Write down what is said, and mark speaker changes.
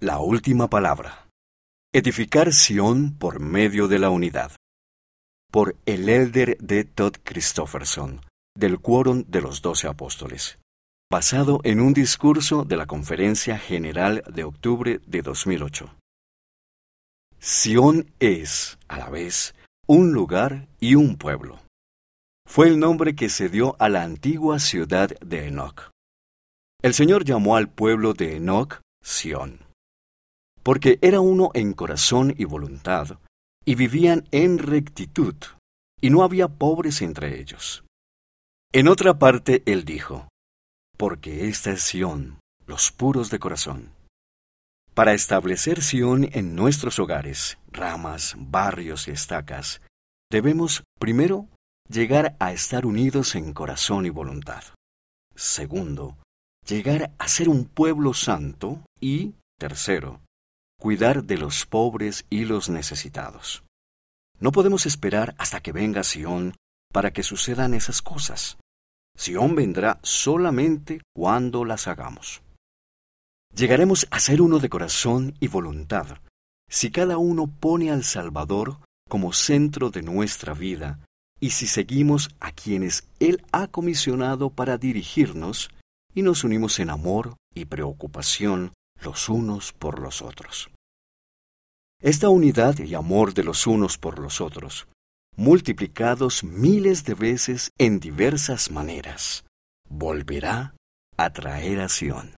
Speaker 1: La última palabra. Edificar Sión por medio de la unidad. Por el elder de Todd Christofferson, del Quórum de los Doce Apóstoles. Basado en un discurso de la Conferencia General de octubre de 2008. Sión es, a la vez, un lugar y un pueblo. Fue el nombre que se dio a la antigua ciudad de Enoch. El Señor llamó al pueblo de Enoch Sión porque era uno en corazón y voluntad, y vivían en rectitud, y no había pobres entre ellos. En otra parte él dijo, porque esta es Sión, los puros de corazón. Para establecer Sión en nuestros hogares, ramas, barrios y estacas, debemos, primero, llegar a estar unidos en corazón y voluntad. Segundo, llegar a ser un pueblo santo y, tercero, cuidar de los pobres y los necesitados. No podemos esperar hasta que venga Sión para que sucedan esas cosas. Sión vendrá solamente cuando las hagamos. Llegaremos a ser uno de corazón y voluntad si cada uno pone al Salvador como centro de nuestra vida y si seguimos a quienes Él ha comisionado para dirigirnos y nos unimos en amor y preocupación los unos por los otros. Esta unidad y amor de los unos por los otros, multiplicados miles de veces en diversas maneras, volverá a traer a.